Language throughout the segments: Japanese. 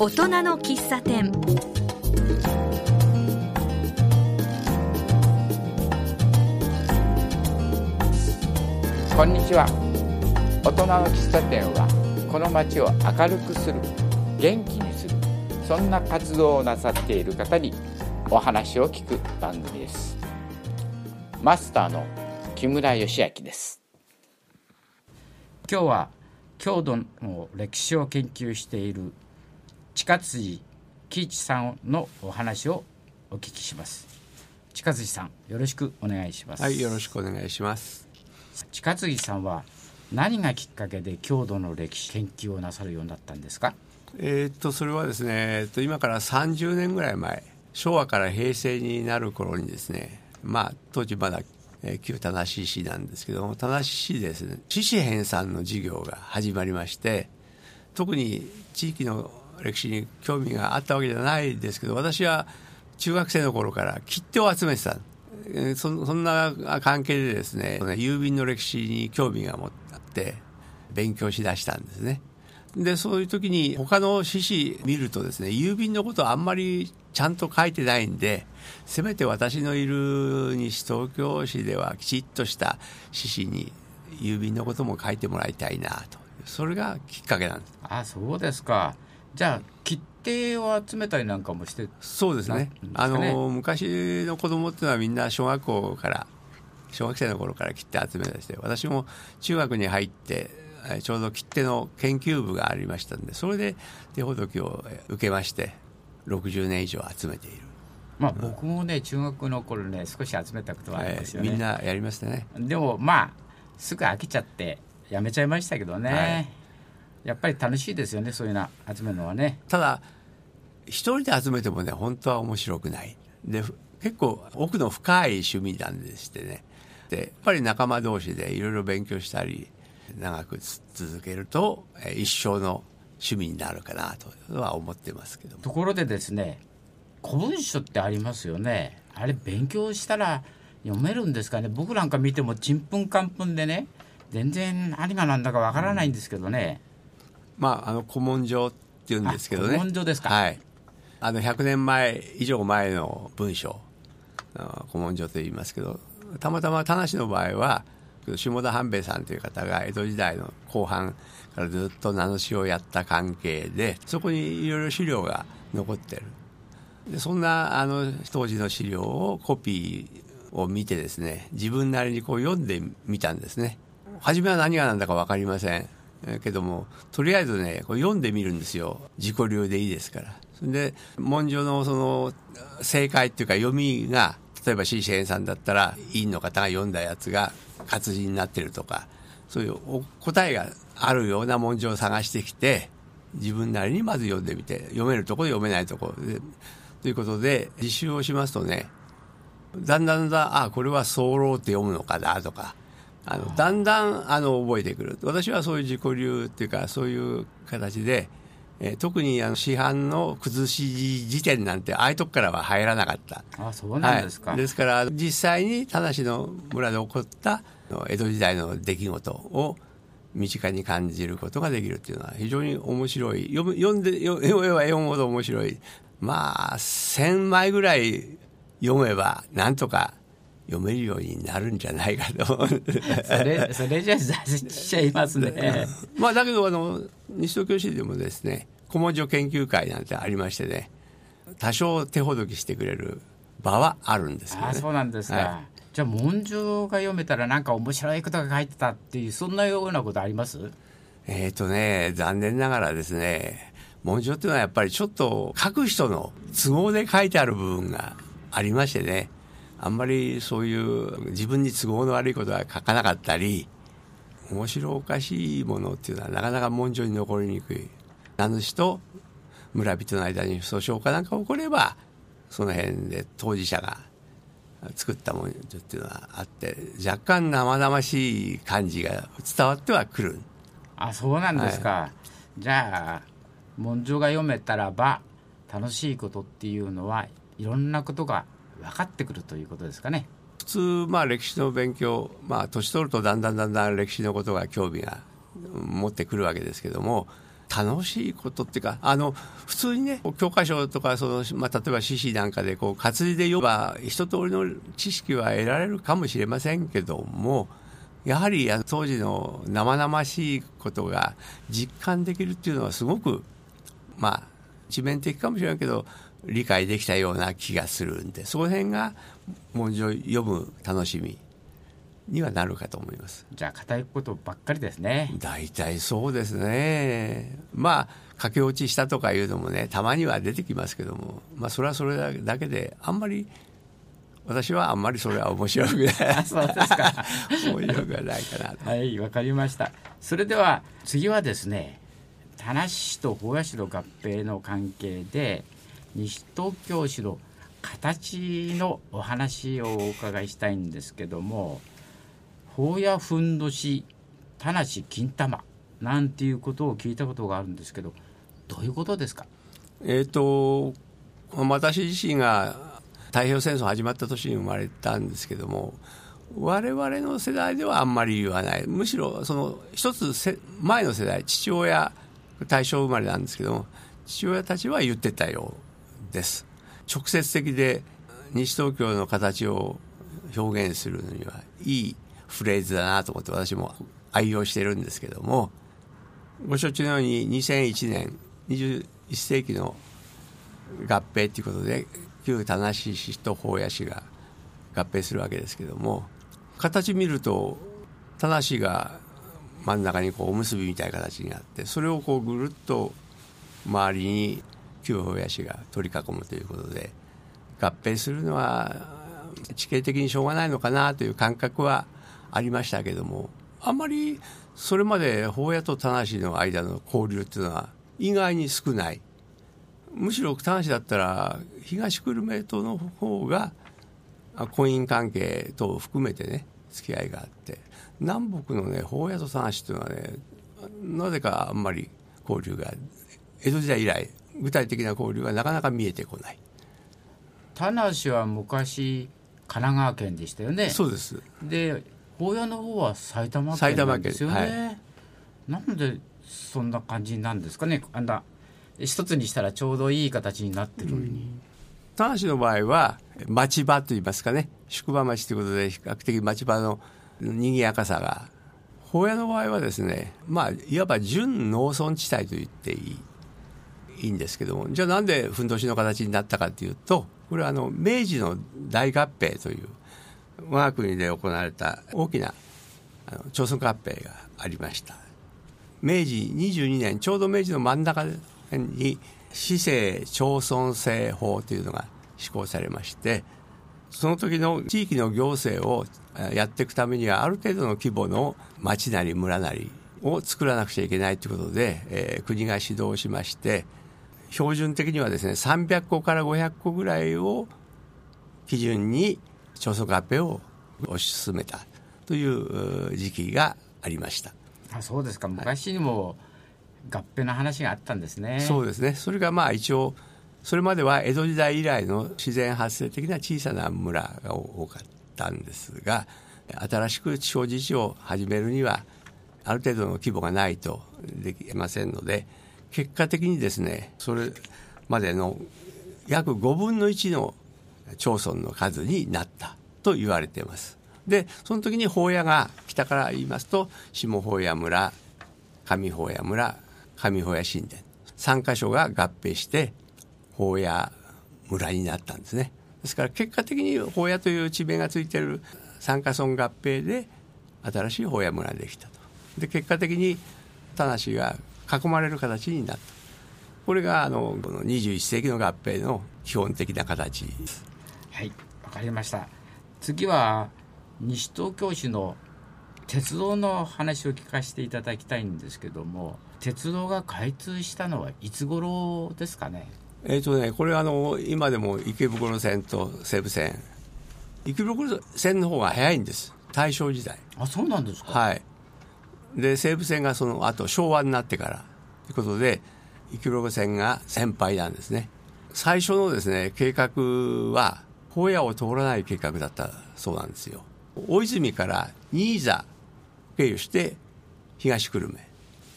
大人の喫茶店。こんにちは。大人の喫茶店はこの街を明るくする元気にするそんな活動をなさっている方にお話を聞く番組です。マスターの木村義明です。今日は郷土の歴史を研究している近辻喜一さんのお話をお聞きします。近辻さんよろしくお願いします。はいよろしくお願いします。近杉さんは何がきっかけで郷土の歴史研究をなさるようになったんですか？えー、っとそれはですね、えっと、今から30年ぐらい前昭和から平成になる頃にですねまあ当時まだ、えー、旧田無市なんですけども田無市ですね市市編纂の授業が始まりまして特に地域の歴史に興味があったわけじゃないですけど私は中学生の頃から切手を集めてた。そそんな関係でですね郵便の歴史に興味が持って勉強しだしたんですね。でそういう時に他の志士見るとですね郵便のことあんまりちゃんと書いてないんでせめて私のいる西東京市ではきちっとした志士に郵便のことも書いてもらいたいなと。それがきっかけなんです。あそうですか。じゃあ切手を集めたりなんかもしてそうですね、ね、あの昔の子供っていうのはみんな小学校から小学生の頃から切手集め出して私も中学に入ってちょうど切手の研究部がありましたんでそれで手ほどきを受けまして60年以上集めている。まあ、僕もね、中学の頃ね少し集めたことはありますよね、みんなやりましたね。でもまあすぐ飽きちゃってやめちゃいましたけどね、はいやっぱり楽しいですよねそういうの集めるのはね。ただ一人で集めてもね本当は面白くない。で結構奥の深い趣味なんでしてね。でやっぱり仲間同士でいろいろ勉強したり長く続けると一生の趣味になるかなとは思ってますけどところでですね古文書ってありますよね。あれ勉強したら読めるんですかね。僕なんか見てもちんぷんかんぷんでね全然何が何だかわからないんですけどね、まあ、あの古文書っていうんですけどね。古文書ですか。はい。あの100年前以上前の文書古文書と言いますけどたまたま田無の場合は下田半兵衛さんという方が江戸時代の後半からずっと名主をやった関係でそこにいろいろ資料が残ってる。でそんなあの当時の資料をコピーを見てですね自分なりにこう読んでみたんですね。初めは何が何だか分かりませんけどもとりあえずねこれ読んでみるんですよ。自己流でいいですから。で文書のその正解っていうか読みが例えば C シさんだったら委員の方が読んだやつが活字になってるとかそういう答えがあるような文書を探してきて自分なりにまず読んでみて読めるとこ読めないとこでということで実習をしますとねだんだんだんだんあこれは早漏って読むのかなとかあのだんだんあの覚えてくる。私はそういう自己流っていうかそういう形で、えー、特にあの市販の崩し辞典なんてああいうとこからは入らなかった。あそうなんですか、はい、ですから実際に田無の村で起こった江戸時代の出来事を身近に感じることができるっていうのは非常に面白い。読む読んで読めば読むほど面白い。まあ1000枚ぐらい読めばなんとか読めるようになるんじゃないかとそれそれじゃ挫折しちゃいますね。まあだけどあの西東京市でもですね古文書研究会なんてありましてね多少手ほどきしてくれる場はあるんですけど、ね、あそうなんですか、はい、じゃあ文書が読めたらなんか面白いことが書いてたっていうそんなようなことあります？えっ、ー、とね残念ながらですね文書っていうのはやっぱりちょっと書く人の都合で書いてある部分がありましてねあんまりそういう自分に都合の悪いことは書かなかったり面白おかしいものっていうのはなかなか文書に残りにくい。名主と村人の間に訴訟かなんか起こればその辺で当事者が作ったものっていうのはあって若干生々しい感じが伝わってはくる。あそうなんですか、はい、じゃあ文書が読めたらば楽しいことっていうのはいろんなことが分かってくるということですかね。普通、まあ、歴史の勉強、まあ、年取るとだんだんだんだん歴史のことが興味が持ってくるわけですけども楽しいことっていうか、あの、普通にね、教科書とか、その、まあ、例えば獅子なんかで、こう、活字で読めば、一通りの知識は得られるかもしれませんけども、やはり当時の生々しいことが実感できるっていうのはすごく、まあ、一面的かもしれないけど、理解できたような気がするんで、その辺が文字を読む楽しみにはなるかと思います。じゃあ、硬いことばっかりですね。大体そうですね。まあ、駆け落ちしたとかいうのもね、たまには出てきますけども、まあ、それはそれだけで、あんまり、私はあんまりそれは面白くない。そうですか。面白くはないかなと。はい、わかりました。それでは、次はですね、田無市と保谷市の合併の関係で、西東京市の形のお話をお伺いしたいんですけども法やふんどし田無金玉なんていうことを聞いたことがあるんですけどどういうことですか？えっ、と私自身が太平洋戦争始まった年に生まれたんですけども我々の世代ではあんまり言わない。むしろその一つ前の世代父親大正生まれなんですけども父親たちは言ってたよ。です。直接的で西東京の形を表現するのにはいいフレーズだなと思って私も愛用してるんですけどもご承知のように2001年21世紀の合併ということで旧田無市と保谷市が合併するわけですけども形見ると田無が真ん中にこうおむすびみたいな形になってそれをこうぐるっと周りに旧保谷市が取り囲むということで合併するのは地形的にしょうがないのかなという感覚はありましたけどもあんまりそれまで法屋と田無の間の交流っていうのは意外に少ない。むしろ田無だったら東久留米との方が婚姻関係等を含めてね付き合いがあって南北のね法屋と田無っていうのはねなぜかあんまり交流が江戸時代以来具体的な交流がなかなか見えてこない。田無は昔神奈川県でしたよね。そうです。で法屋の方は埼玉県なんですよね、はい、なんでそんな感じなんですかね。あんな一つにしたらちょうどいい形になってるのに、田無の場合は町場といいますかね。宿場町ということで比較的町場の賑やかさが。法屋の場合はですねまあいわば準農村地帯と言っていいいいんですけどもじゃあなんでふんどしの形になったかというとこれはあの明治の大合併という我が国で行われた大きなあの町村合併がありました。明治22年ちょうど明治の真ん中に市政町村制法というのが施行されましてその時の地域の行政をやっていくためにはある程度の規模の町なり村なりを作らなくちゃいけないということで、えー、国が指導しまして標準的にはですね300個から500個ぐらいを基準に町村合併を推し進めたという時期がありました。あそうですか。昔にも合併の話があったんですね、そうですね。それがまあ一応それまでは江戸時代以来の自然発生的な小さな村が多かったんですが新しく地方自治を始めるにはある程度の規模がないとできませんので結果的にですねそれまでの約5分の1の町村の数になったと言われています。でその時に法屋が北から言いますと下法屋村上法屋村上法屋神殿3か所が合併して法屋村になったんですね。ですから結果的に法屋という地名がついてる三家村合併で新しい法屋村ができたと。で結果的に田無が囲まれる形になった。これがあのこの21世紀の合併の基本的な形。ですはいわかりました。次は西東京市の鉄道の話を聞かせていただきたいんですけども鉄道が開通したのはいつ頃ですかね？えっ、ー、とねこれあの今でも池袋線と西武線。池袋線の方が早いんです。大正時代。あそうなんですか？はいで西武線がその後昭和になってからということで池袋線が先輩なんですね。最初のですね計画は荒野を通らない計画だったそうなんですよ。大泉から新座経由して東久留米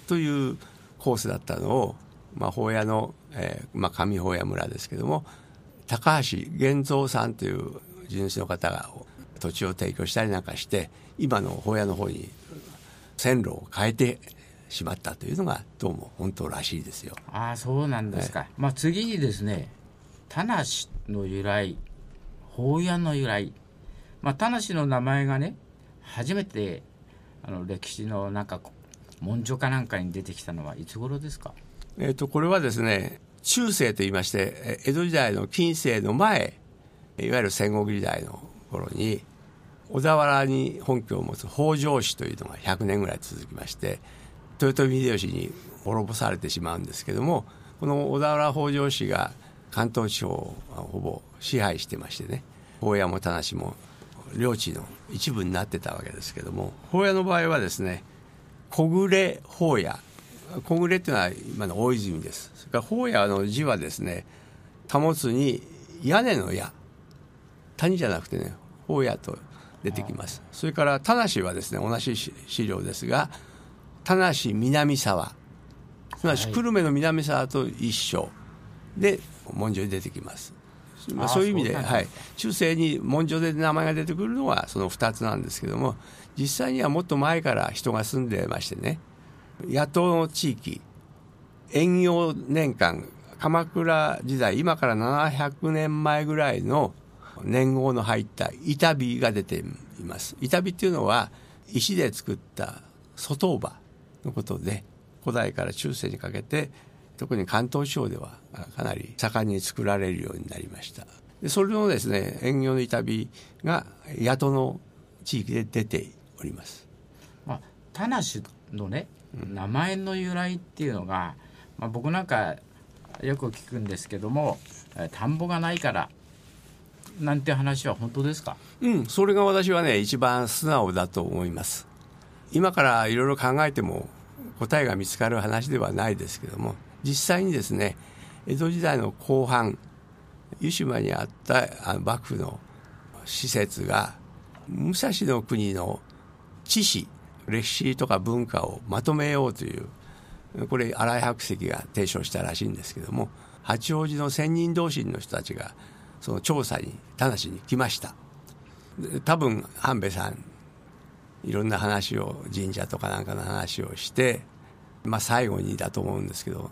というコースだったのを、まあ、法屋の、えーまあ、上法屋村ですけども高橋源三さんという地主の方が土地を提供したりなんかして今の法屋の方に線路を変えてしまったというのがどうも本当らしいですよ。ああそうなんですか、はい、まあ、次にですね田無の由来法屋の由来、まあ、田無の名前がね初めてあの歴史のなんか文書かなんかに出てきたのはいつ頃ですか、えーと、これはですね中世と言いまして江戸時代の近世の前いわゆる戦国時代の頃に小田原に本拠を持つ北条氏というのが100年ぐらい続きまして豊臣秀吉に滅ぼされてしまうんですけどもこの小田原北条氏が関東地方をほぼ支配してましてね法屋も田無も領地の一部になってたわけですけども法屋の場合はですね小暮法屋。小暮っていうのは今の大泉です。それから法屋の字はですね保つに屋根の屋。谷じゃなくてね法屋と出てきます。それから田無はですね同じ資料ですが田無南沢。すなわち久留米の南沢と一緒。で文書に出てきます。まあ、そういう意味で、はい、中世に文書で名前が出てくるのはその2つなんですけども実際にはもっと前から人が住んでましてね野党の地域遠洋年間鎌倉時代今から700年前ぐらいの年号の入った板火が出ています。板火っていうのは石で作った外場のことで古代から中世にかけて特に関東地方ではかなり盛んに作られるようになりました。でそれのですね縁業の板火が八戸の地域で出ております、まあ、田無のね名前の由来っていうのが、まあ、僕なんかよく聞くんですけども田んぼがないからなんて話は本当ですか？うんそれが私はね一番素直だと思います。今からいろいろ考えても答えが見つかる話ではないですけども実際にですね江戸時代の後半湯島にあったあの幕府の施設が武蔵の国の知識歴史とか文化をまとめようというこれ新井白石が提唱したらしいんですけども八王子の仙人同心の人たちがその調査に田無に来ました。多分半兵衛さんいろんな話を神社とかなんかの話をして、まあ、最後にだと思うんですけど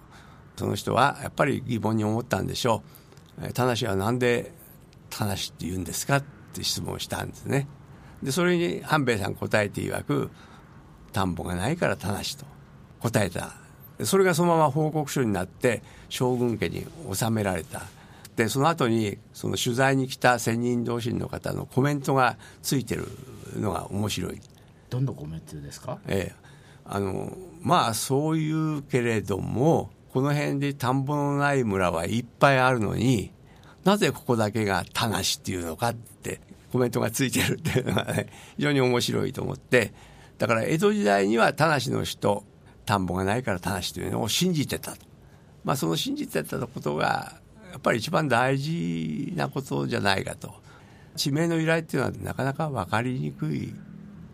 その人はやっぱり疑問に思ったんでしょう。田無は何で田無って言うんですかって質問したんですね。でそれに半兵衛さん答えて曰く田んぼがないから田無と答えた。それがそのまま報告書になって将軍家に収められた。その後にその取材に来た仙人同心の方のコメントがついてるのが面白い。どんなコメントですか？ええ。あのまあそういうけれどもこの辺で田んぼのない村はいっぱいあるのに、なぜここだけが田無っていうのかってコメントがついてるっていうのがね、非常に面白いと思って、だから江戸時代には田無の人、田んぼがないから田無というのを信じてた。まあその信じてたことが、やっぱり一番大事なことじゃないかと。地名の由来っていうのはなかなか分かりにくい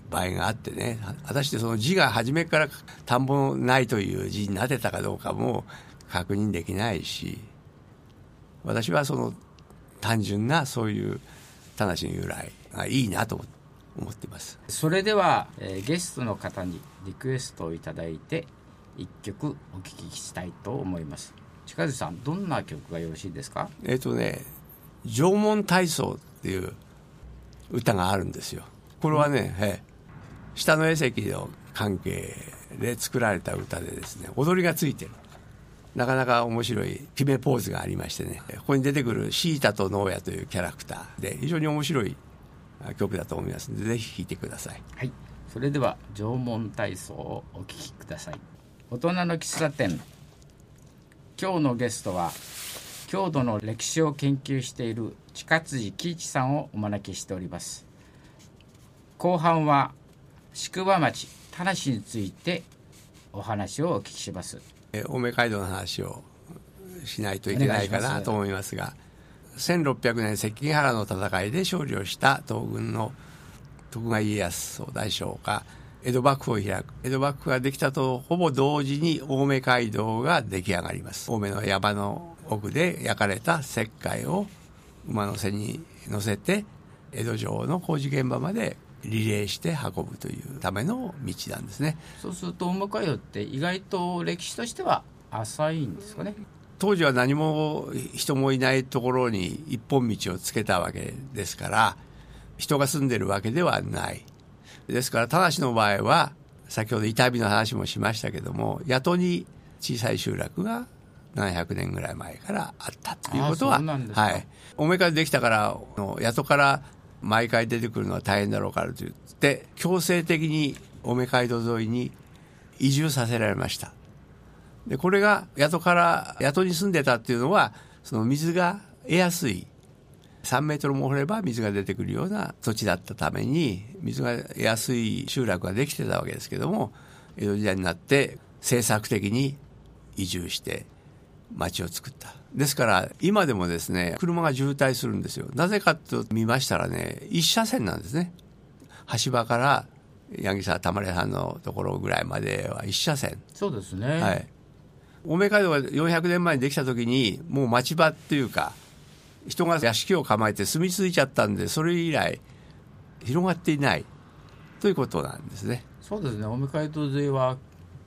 場合があってね。果たしてその字が初めから田んぼないという字になってたかどうかも確認できないし。私はその単純なそういう田無の由来がいいなと思ってます。それでは、えー、ゲストの方にリクエストを頂いて一曲お聴きしたいと思います。近津さんどんな曲がよろしいですか？えっ、ー、とね「縄文体操」っていう歌があるんですよ。これはね、うん、え下の絵石の関係で作られた歌でですね踊りがついてる。なかなか面白い決めポーズがありましてねここに出てくるシータとノーヤというキャラクターで非常に面白い曲だと思いますのでぜひ聴いてください。はい。それでは縄文体操をお聴きください。大人の喫茶店今日のゲストは郷土の歴史を研究している近辻喜一さんをお招きしております。後半は宿場町田無についてお話をお聞きします。青梅街道の話をしないといけないかなと思いますが1600年関ヶ原の戦いで勝利をした東軍の徳川家康を大将が江戸幕府を開く。江戸幕府ができたとほぼ同時に青梅街道が出来上がります。青梅の山の奥で焼かれた石灰を馬の背に乗せて江戸城の工事現場までリレーして運ぶというための道なんですね。そうすると青梅街道って意外と歴史としては浅いんですかね。当時は何も人もいないところに一本道をつけたわけですから人が住んでるわけではないですから田無の場合は先ほど伊丹の話もしましたけども八戸に小さい集落が700年ぐらい前からあったということははい。おめからできたから八戸から毎回出てくるのは大変だろうからと言って強制的に青梅街道沿いに移住させられました。でこれが八戸から八戸に住んでたっていうのはその水が得やすい3メートルも掘れば水が出てくるような土地だったために水が得やすい集落ができてたわけですけども江戸時代になって政策的に移住して町を作った。ですから今でもですね車が渋滞するんですよ。なぜかと見ましたらね一車線なんですね。橋場から八木沢玉出さんのところぐらいまでは一車線。そうですね。はい。青梅街道が400年前にできた時にもう町場っていうか人が屋敷を構えて住み着いちゃったんでそれ以来広がっていないということなんですね。そうですね。青梅街道沿いは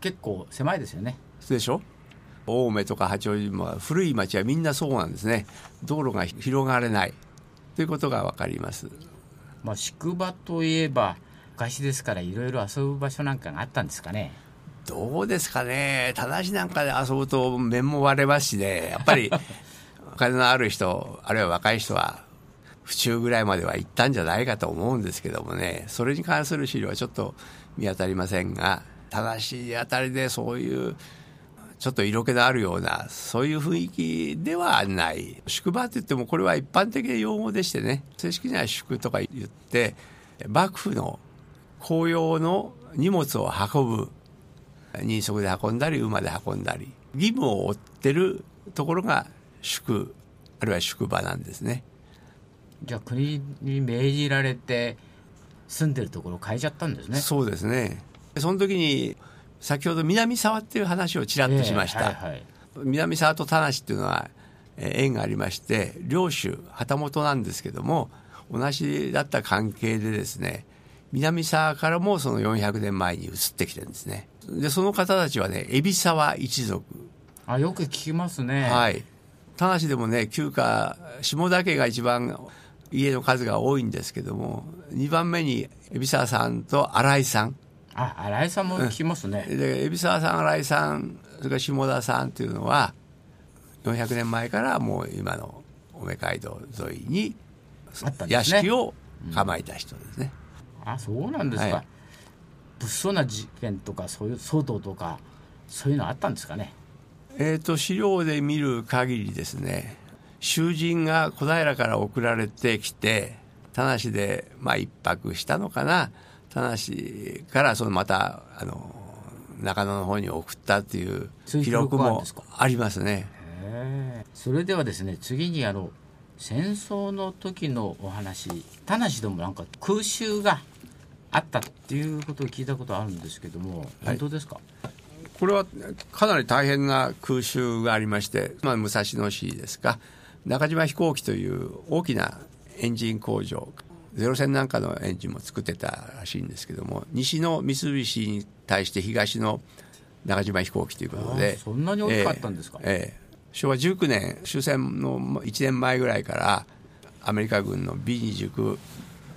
結構狭いですよね。でしょ？青梅とか八王子も古い町はみんなそうなんですね。道路が広がれないということが分かります。まあ宿場といえば昔ですからいろいろ遊ぶ場所なんかがあったんですかね。どうですかね。正しなんかで遊ぶと面も割れますしね。やっぱりお金のある人あるいは若い人は府中ぐらいまでは行ったんじゃないかと思うんですけどもね。それに関する資料はちょっと見当たりませんが正しいあたりでそういうちょっと色気のあるようなそういう雰囲気ではない。宿場って言ってもこれは一般的な用語でしてね。正式には宿とか言って幕府の公用の荷物を運ぶ。人足で運んだり馬で運んだり。義務を負ってるところが宿あるいは宿場なんですね。じゃあ国に命じられて住んでるところを変えちゃったんですね。そうですね。その時に先ほど南沢っていう話をちらっとしました、えーはいはい、南沢と田無っていうのは縁がありまして領主旗本なんですけども同じだった関係でですね南沢からもその400年前に移ってきてるんですね。でその方たちはね海老沢一族。あよく聞きますね。はい田無でもね旧家下田家が一番家の数が多いんですけども2番目に海老沢さんと新井さん。あ新井さんも聞きますね、うん、で海老沢さん新井さんそれから下田さんっていうのは400年前からもう今の青梅街道沿いに屋敷を構えた人ですね、うん、あそうなんですか、はい、物騒な事件とかそういう騒動とかそういうのあったんですかねえーと、と資料で見る限りですね囚人が小平から送られてきて田無でまあ一泊したのかな。田無からそのまたあの中野の方に送ったっていう記録もありますね。それではですね次にあの戦争の時のお話田無でもなんか空襲があったっていうことを聞いたことあるんですけども、本当ですか、これはかなり大変な空襲がありまして、まあ、武蔵野市ですか中島飛行機という大きなエンジン工場ゼロ戦なんかのエンジンも作ってたらしいんですけども西の三菱に対して東の中島飛行機ということでそんなに大きかったんですか、えー、えー、昭和19年終戦の1年前ぐらいからアメリカ軍の B29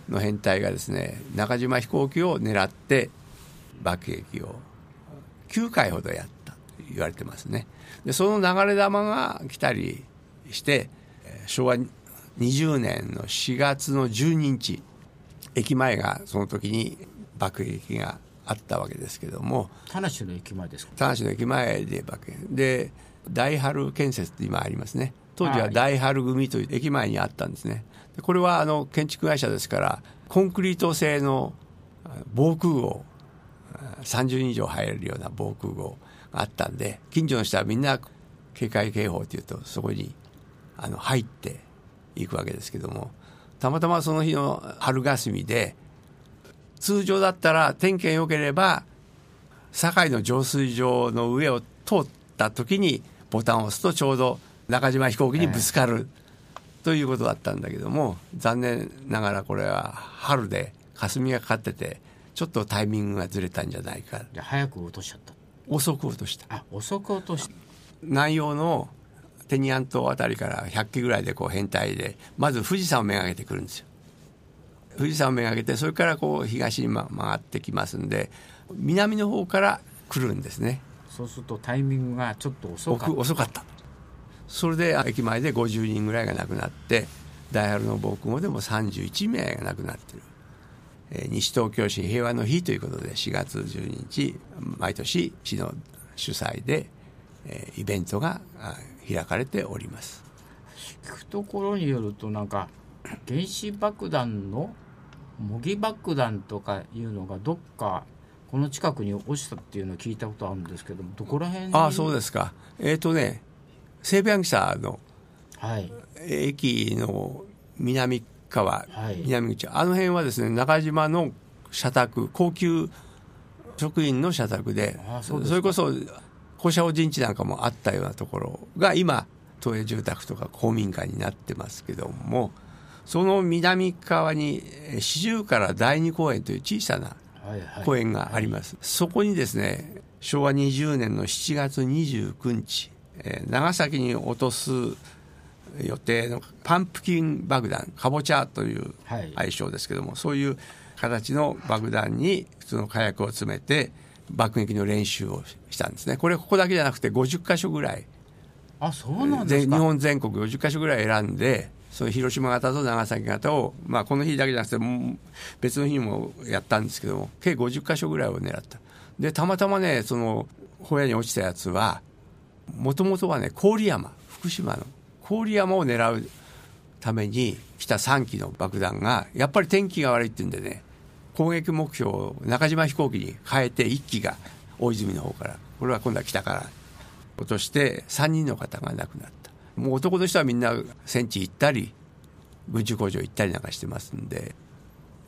の編隊がですね中島飛行機を狙って爆撃を9回ほどやったと言われてますね。でその流れ弾が来たりして昭和20年の4月の12日駅前がその時に爆撃があったわけですけども。田無の駅前ですか？田無の駅前で爆撃。で大春建設って今ありますね。当時は大春組という駅前にあったんですね。これはあの建築会社ですからコンクリート製の防空壕30人以上入れるような防空壕があったんで近所の人はみんな警戒警報というとそこにあの入っていくわけですけどもたまたまその日の春霞で通常だったら天気が良ければ堺の浄水場の上を通った時にボタンを押すとちょうど中島飛行機にぶつかる、ということだったんだけども残念ながらこれは春で霞がかかっててちょっとタイミングがずれたんじゃないか。じゃあ早く落としちゃった。遅く落とした。あ遅く落とし。た南洋のテニアン島あたりから100機ぐらいでこう変態でまず富士山をめがけてくるんですよ。富士山をめがけてそれからこう東にま曲がってきますんで南の方から来るんですね。そうするとタイミングがちょっと遅かった。遅かった。それで駅前で50人ぐらいが亡くなって大春の防空壕でも31名が亡くなってる、えー西東京市平和の日ということで4月12日毎年市の主催で、えーイベントがあ開かれております。聞くところによるとなんか原子爆弾の模擬爆弾とかいうのがどっかこの近くに落ちたっていうのを聞いたことあるんですけどもどこら辺に？ああそうですか。えっ、とね西武柳沢のはい。駅の南側、はい。南口。あの辺はですね中島の社宅高級職員の社宅であそうですか。れこそ校舎陣地なんかもあったようなところが今都営住宅とか公民館になってますけどもその南側にえー四十から第二公園という小さなはいはい。公園があります、そこにですね昭和20年の7月29日、えー長崎に落とす予定のパンプキン爆弾かぼちゃというはい。愛称ですけども、そういう形の爆弾に普通の火薬を詰めて爆撃の練習をしたんですね。これここだけじゃなくて50箇所ぐらい。あそうなんです日本全国50箇所ぐらい選んでその広島型と長崎型を、まあ、この日だけじゃなくて別の日にもやったんですけども計50箇所ぐらいを狙った。でたまたまねそのホヤに落ちたやつはもともとはね郡山福島の郡山を狙うために来た3機の爆弾がやっぱり天気が悪いっていうんでね。攻撃目標を中島飛行機に変えて1機が大泉の方から。これは今度は北から。落として3人の方が亡くなった。もう男の人はみんな戦地行ったり軍需工場行ったりなんかしてますんで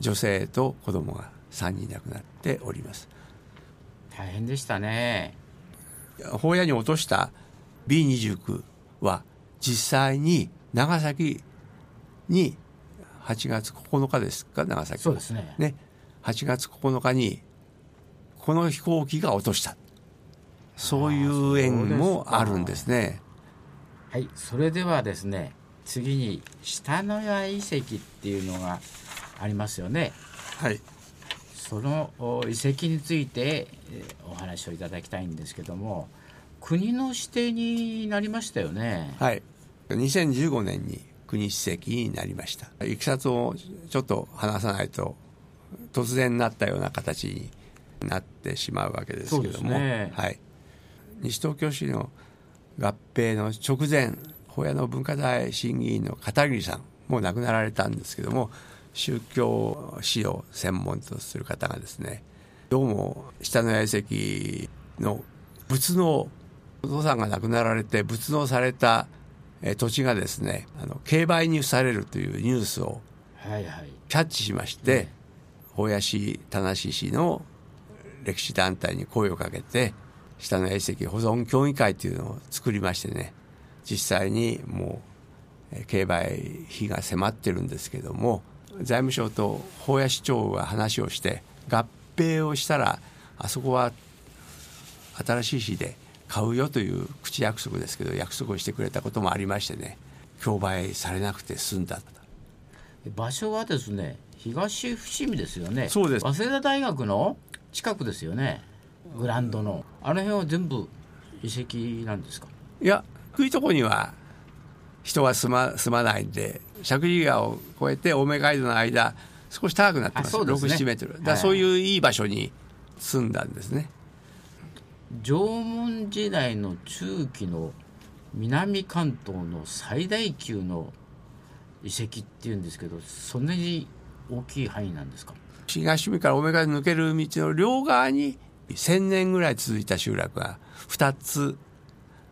女性と子供が3人亡くなっております。大変でしたね。法屋に落とした B29 は実際に長崎に8月9日ですか長崎そうですね。ね。8月9日にこの飛行機が落とした。そういう縁もあるんですね。はい。それではですね次に下野谷遺跡っていうのがありますよね。はい。そのお遺跡について、えーお話をいただきたいんですけども国の指定になりましたよね。はい2015年に国史跡になりましたいきさつをちょっと話さないと突然なったような形になってしまうわけですけども、ねはい、西東京市の合併の直前保谷の文化財審議員の片桐さんもう亡くなられたんですけども宗教史を専門とする方がですねどうも下野谷遺跡の仏能お父さんが亡くなられて仏能されたえー土地がですねあの競売に付されるというニュースをはいはい。キャッチしまして保谷市田無市の歴史団体に声をかけて下の遺跡保存協議会というのを作りましてね実際にもうえー競売費が迫ってるんですけども財務省と保谷市長が話をして合併をしたらあそこは新しい市で買うよという口約束ですけど約束をしてくれたこともありましてね競売されなくて済んだ。場所はですね東伏見ですよね。そうです。早稲田大学の近くですよね。グランドの。あの辺は全部遺跡なんですか？いや低いところには人は住ま住まないんで石神井川を越えて青梅街道の間少し高くなってます。すね。67メートル。だはいそういういい場所に住んだんですね、縄文時代の中期の南関東の最大級の遺跡っていうんですけどそんなに大きい範囲なんですか？東海から青梅街道抜ける道の両側に1000年ぐらい続いた集落が2つ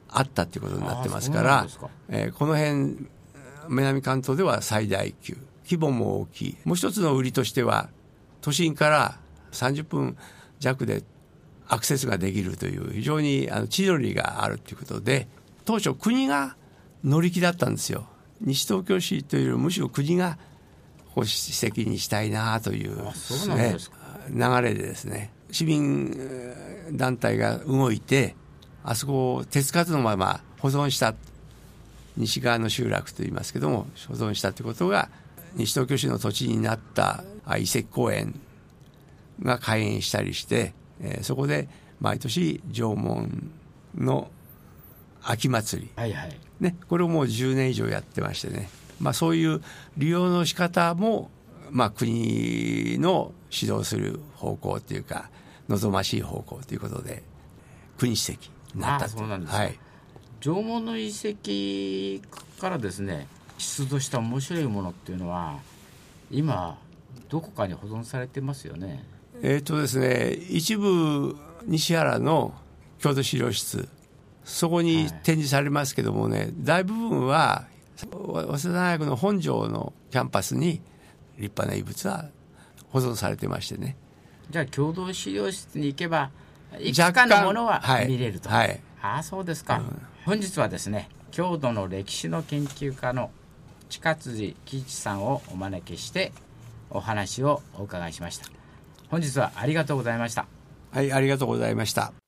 あったっていうことになってますからか。えーこの辺南関東では最大級規模も大きい。もう一つの売りとしては都心から30分弱でアクセスができるという非常にあの千鳥があるということで当初国が乗り気だったんですよ。西東京市というよりむしろ国が保守席にしたいなという、ね、流れでですね市民団体が動いてあそこを手つかずのまま保存した西側の集落といいますけども保存したということが西東京市の土地になった遺跡公園が開園したりして、えー、そこで毎年縄文の秋祭り、はいはい。ね、これをもう10年以上やってましてね、まあ、そういう利用の仕方もまあ国の指導する方向というか望ましい方向ということで国史跡になったそうなんです、はい、縄文の遺跡からですね出土した面白いものっていうのは今どこかに保存されてますよねえっ、とですね一部西原の郷土資料室そこに展示されますけどもね、はい、大部分は早稲田大学の本庄のキャンパスに立派な遺物は保存されてましてね。じゃあ共同資料室に行けばいくつかのものは見れると、はい、はい、ああそうですか、うん、本日はですね郷土の歴史の研究家の近辻喜一さんをお招きしてお話をお伺いしました本日はありがとうございました。はいありがとうございました。